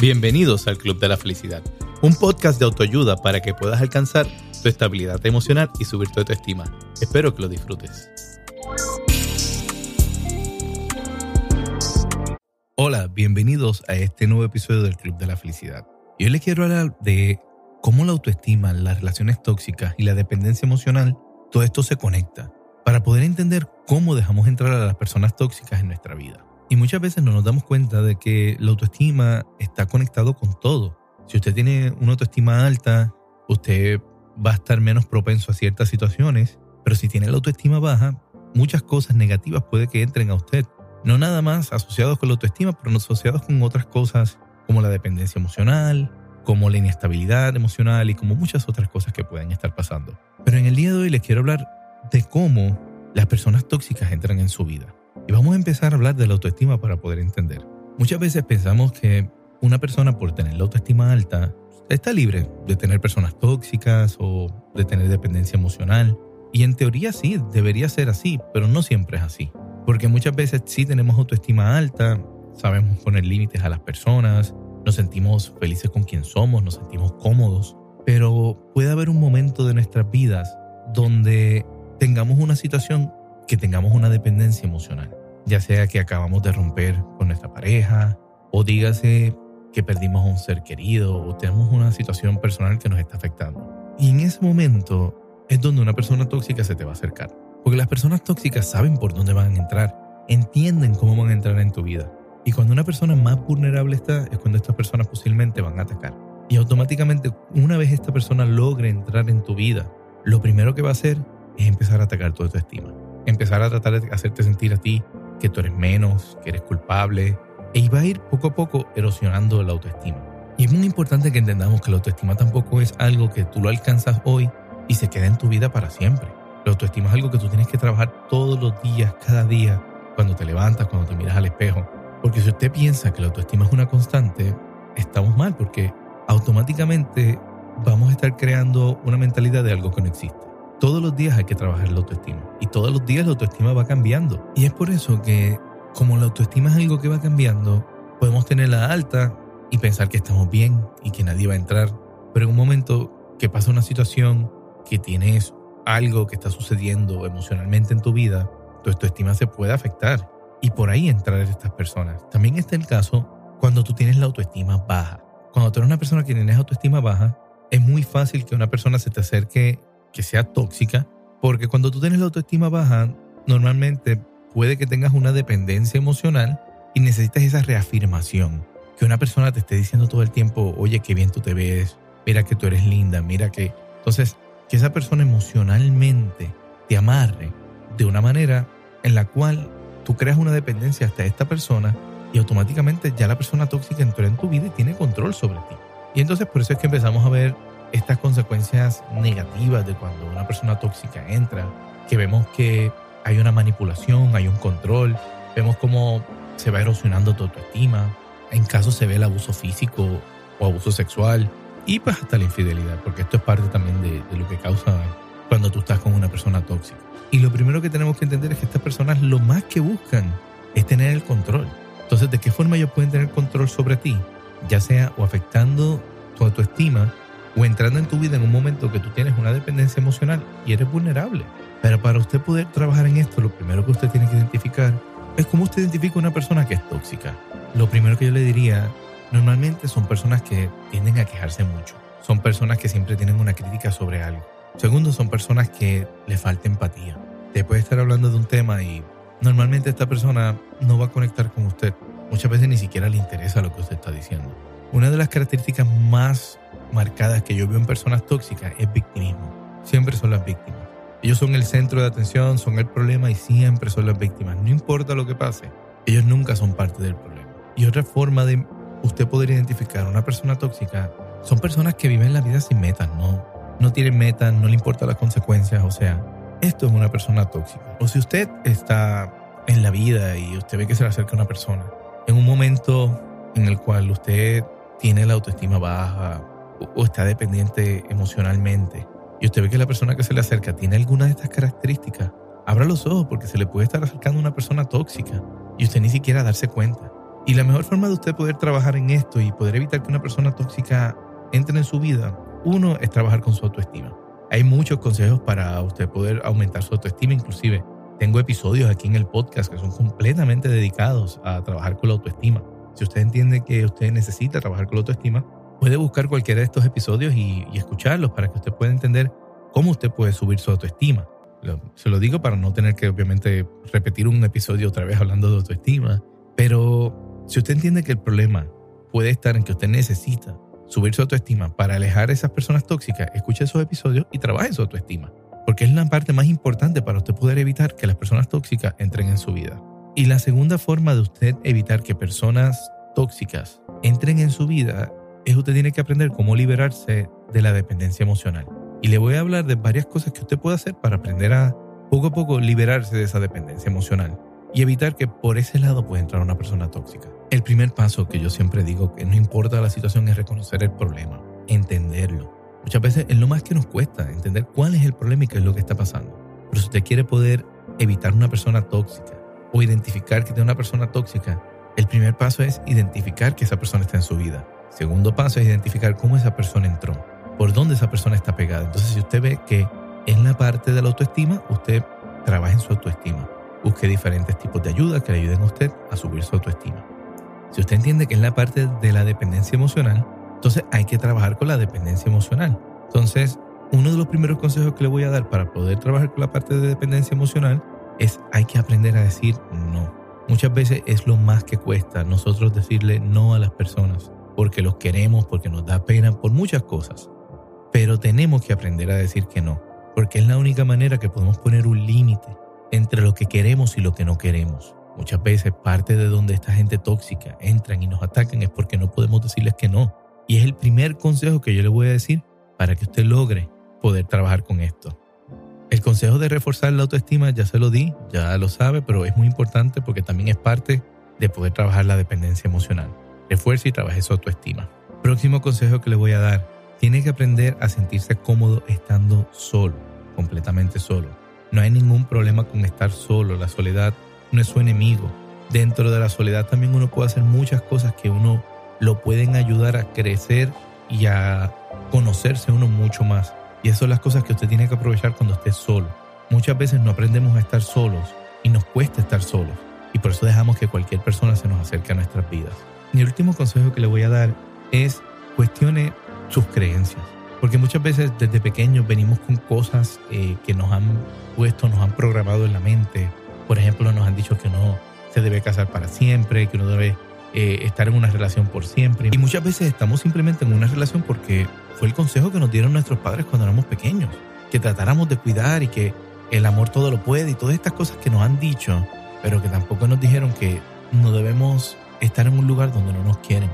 Bienvenidos al Club de la Felicidad, un podcast de autoayuda para que puedas alcanzar tu estabilidad emocional y subir tu autoestima. Espero que lo disfrutes. Hola, bienvenidos a este nuevo episodio del Club de la Felicidad. Y hoy les quiero hablar de cómo la autoestima, las relaciones tóxicas y la dependencia emocional, todo esto se conecta para poder entender cómo dejamos entrar a las personas tóxicas en nuestra vida. Y muchas veces no nos damos cuenta de que la autoestima está conectado con todo. Si usted tiene una autoestima alta, usted va a estar menos propenso a ciertas situaciones, pero si tiene la autoestima baja, muchas cosas negativas puede que entren a usted. No nada más asociados con la autoestima, pero no asociados con otras cosas como la dependencia emocional, como la inestabilidad emocional y como muchas otras cosas que pueden estar pasando. Pero en el día de hoy les quiero hablar de cómo las personas tóxicas entran en su vida. Y vamos a empezar a hablar de la autoestima para poder entender. Muchas veces pensamos que una persona por tener la autoestima alta está libre de tener personas tóxicas o de tener dependencia emocional. Y en teoría sí, debería ser así, pero no siempre es así. Porque muchas veces sí tenemos autoestima alta, sabemos poner límites a las personas, nos sentimos felices con quien somos, nos sentimos cómodos, pero puede haber un momento de nuestras vidas donde tengamos una situación que tengamos una dependencia emocional, ya sea que acabamos de romper con nuestra pareja o dígase que perdimos a un ser querido o tenemos una situación personal que nos está afectando. Y en ese momento es donde una persona tóxica se te va a acercar. Porque las personas tóxicas saben por dónde van a entrar, entienden cómo van a entrar en tu vida. Y cuando una persona más vulnerable está, es cuando estas personas posiblemente van a atacar. Y automáticamente, una vez esta persona logre entrar en tu vida, lo primero que va a hacer es empezar a atacar tu autoestima empezar a tratar de hacerte sentir a ti que tú eres menos, que eres culpable, e va a ir poco a poco erosionando la autoestima. Y es muy importante que entendamos que la autoestima tampoco es algo que tú lo alcanzas hoy y se queda en tu vida para siempre. La autoestima es algo que tú tienes que trabajar todos los días, cada día, cuando te levantas, cuando te miras al espejo. Porque si usted piensa que la autoestima es una constante, estamos mal porque automáticamente vamos a estar creando una mentalidad de algo que no existe todos los días hay que trabajar la autoestima. Y todos los días la autoestima va cambiando. Y es por eso que, como la autoestima es algo que va cambiando, podemos tenerla alta y pensar que estamos bien y que nadie va a entrar. Pero en un momento que pasa una situación, que tienes algo que está sucediendo emocionalmente en tu vida, tu autoestima se puede afectar. Y por ahí entrar estas personas. También está el caso cuando tú tienes la autoestima baja. Cuando tú eres una persona que tienes autoestima baja, es muy fácil que una persona se te acerque que sea tóxica, porque cuando tú tienes la autoestima baja, normalmente puede que tengas una dependencia emocional y necesitas esa reafirmación. Que una persona te esté diciendo todo el tiempo, oye, qué bien tú te ves, mira que tú eres linda, mira que... Entonces, que esa persona emocionalmente te amarre de una manera en la cual tú creas una dependencia hasta esta persona y automáticamente ya la persona tóxica entró en tu vida y tiene control sobre ti. Y entonces por eso es que empezamos a ver estas consecuencias negativas de cuando una persona tóxica entra, que vemos que hay una manipulación, hay un control, vemos cómo se va erosionando tu autoestima, en casos se ve el abuso físico o abuso sexual y pues hasta la infidelidad, porque esto es parte también de, lo que causa cuando tú estás con una persona tóxica. Y lo primero que tenemos que entender es que estas personas lo más que buscan es tener el control. Entonces, ¿de qué forma ellos pueden tener control sobre ti? Ya sea o afectando tu autoestima o entrando en tu vida en un momento que tú tienes una dependencia emocional y eres vulnerable. Pero para usted poder trabajar en esto, lo primero que usted tiene que identificar es cómo usted identifica una persona que es tóxica. Lo primero que yo le diría, normalmente son personas que tienden a quejarse mucho. Son personas que siempre tienen una crítica sobre algo. Segundo, son personas que le falta empatía. Te puede estar hablando de un tema y normalmente esta persona no va a conectar con usted. Muchas veces ni siquiera le interesa lo que usted está diciendo. Una de las características más marcadas que yo veo en personas tóxicas es victimismo. Siempre son las víctimas. Ellos son el centro de atención, son el problema y siempre son las víctimas. No importa lo que pase, ellos nunca son parte del problema. Y otra forma de usted poder identificar a una persona tóxica son personas que viven la vida sin metas, no, no tienen metas, no le importan las consecuencias. O sea, esto es una persona tóxica. O si usted está en la vida y usted ve que se le acerca una persona en un momento en el cual usted tiene la autoestima baja o está dependiente emocionalmente y usted ve que la persona que se le acerca tiene alguna de estas características, abra los ojos porque se le puede estar acercando una persona tóxica y usted ni siquiera darse cuenta. Y la mejor forma de usted poder trabajar en esto y poder evitar que una persona tóxica entre en su vida, uno es trabajar con su autoestima. Hay muchos consejos para usted poder aumentar su autoestima, inclusive tengo episodios aquí en el podcast que son completamente dedicados a trabajar con la autoestima. Si usted entiende que usted necesita trabajar con la autoestima, puede buscar cualquiera de estos episodios y, escucharlos para que usted pueda entender cómo usted puede subir su autoestima. se lo digo para no tener que obviamente repetir un episodio otra vez hablando de autoestima, pero si usted entiende que el problema puede estar en que usted necesita subir su autoestima para alejar a esas personas tóxicas, escuche esos episodios y trabaje su autoestima, porque es la parte más importante para usted poder evitar que las personas tóxicas entren en su vida. Y la segunda forma de usted evitar que personas tóxicas entren en su vida es usted tiene que aprender cómo liberarse de la dependencia emocional. Y le voy a hablar de varias cosas que usted puede hacer para aprender a poco a poco liberarse de esa dependencia emocional y evitar que por ese lado pueda entrar una persona tóxica. El primer paso que yo siempre digo que no importa la situación es reconocer el problema, entenderlo. Muchas veces es lo más que nos cuesta entender cuál es el problema y qué es lo que está pasando. Pero si usted quiere poder evitar una persona tóxica o identificar que tiene una persona tóxica, el primer paso es identificar que esa persona está en su vida. Segundo paso es identificar cómo esa persona entró, por dónde esa persona está pegada. Entonces, si usted ve que en la parte de la autoestima, usted trabaja en su autoestima. Busque diferentes tipos de ayuda que le ayuden a usted a subir su autoestima. Si usted entiende que es la parte de la dependencia emocional, entonces hay que trabajar con la dependencia emocional. Entonces, uno de los primeros consejos que le voy a dar para poder trabajar con la parte de dependencia emocional es hay que aprender a decir no. Muchas veces es lo más que cuesta nosotros decirle no a las personas porque los queremos, porque nos da pena, por muchas cosas. Pero tenemos que aprender a decir que no, porque es la única manera que podemos poner un límite entre lo que queremos y lo que no queremos. Muchas veces parte de donde esta gente tóxica entran y nos atacan es porque no podemos decirles que no. Y es el primer consejo que yo le voy a decir para que usted logre poder trabajar con esto. El consejo de reforzar la autoestima ya se lo di, ya lo sabe, pero es muy importante porque también es parte de poder trabajar la dependencia emocional refuerce y trabaje su autoestima. Próximo consejo que le voy a dar, tiene que aprender a sentirse cómodo estando solo, completamente solo. No hay ningún problema con estar solo, la soledad no es su enemigo. Dentro de la soledad también uno puede hacer muchas cosas que uno lo pueden ayudar a crecer y a conocerse uno mucho más. Y esas son las cosas que usted tiene que aprovechar cuando esté solo. Muchas veces no aprendemos a estar solos y nos cuesta estar solos. Y por eso dejamos que cualquier persona se nos acerque a nuestras vidas. Mi último consejo que le voy a dar es cuestione sus creencias. Porque muchas veces desde pequeños venimos con cosas eh, que nos han puesto, nos han programado en la mente. Por ejemplo, nos han dicho que no se debe casar para siempre, que uno debe eh, estar en una relación por siempre. Y muchas veces estamos simplemente en una relación porque fue el consejo que nos dieron nuestros padres cuando éramos pequeños. Que tratáramos de cuidar y que el amor todo lo puede y todas estas cosas que nos han dicho, pero que tampoco nos dijeron que no debemos estar en un lugar donde no nos quieren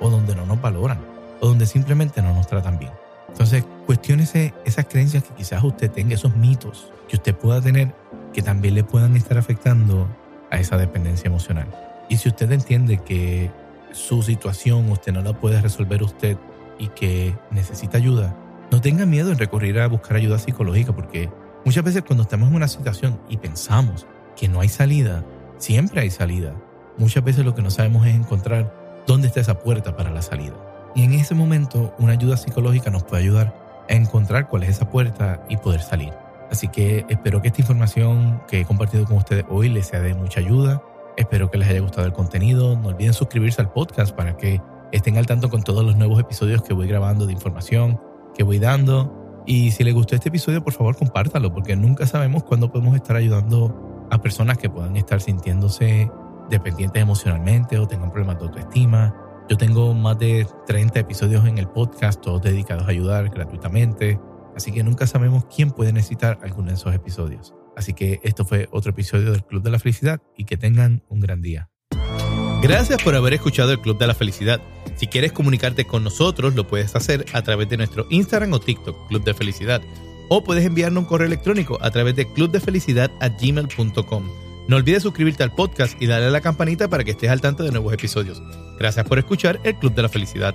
o donde no nos valoran o donde simplemente no nos tratan bien. Entonces, cuestionese esas creencias que quizás usted tenga, esos mitos que usted pueda tener que también le puedan estar afectando a esa dependencia emocional. Y si usted entiende que su situación usted no la puede resolver usted y que necesita ayuda, no tenga miedo en recurrir a buscar ayuda psicológica porque muchas veces cuando estamos en una situación y pensamos que no hay salida, siempre hay salida muchas veces lo que no sabemos es encontrar dónde está esa puerta para la salida. Y en ese momento una ayuda psicológica nos puede ayudar a encontrar cuál es esa puerta y poder salir. Así que espero que esta información que he compartido con ustedes hoy les sea de mucha ayuda. Espero que les haya gustado el contenido. No olviden suscribirse al podcast para que estén al tanto con todos los nuevos episodios que voy grabando de información que voy dando. Y si les gustó este episodio, por favor, compártalo, porque nunca sabemos cuándo podemos estar ayudando a personas que puedan estar sintiéndose dependientes emocionalmente o tengan problemas de autoestima. Yo tengo más de 30 episodios en el podcast, todos dedicados a ayudar gratuitamente. Así que nunca sabemos quién puede necesitar alguno de esos episodios. Así que esto fue otro episodio del Club de la Felicidad y que tengan un gran día. Gracias por haber escuchado el Club de la Felicidad. Si quieres comunicarte con nosotros, lo puedes hacer a través de nuestro Instagram o TikTok, Club de Felicidad. O puedes enviarnos un correo electrónico a través de clubdefelicidad.gmail.com. No olvides suscribirte al podcast y darle a la campanita para que estés al tanto de nuevos episodios. Gracias por escuchar el Club de la Felicidad.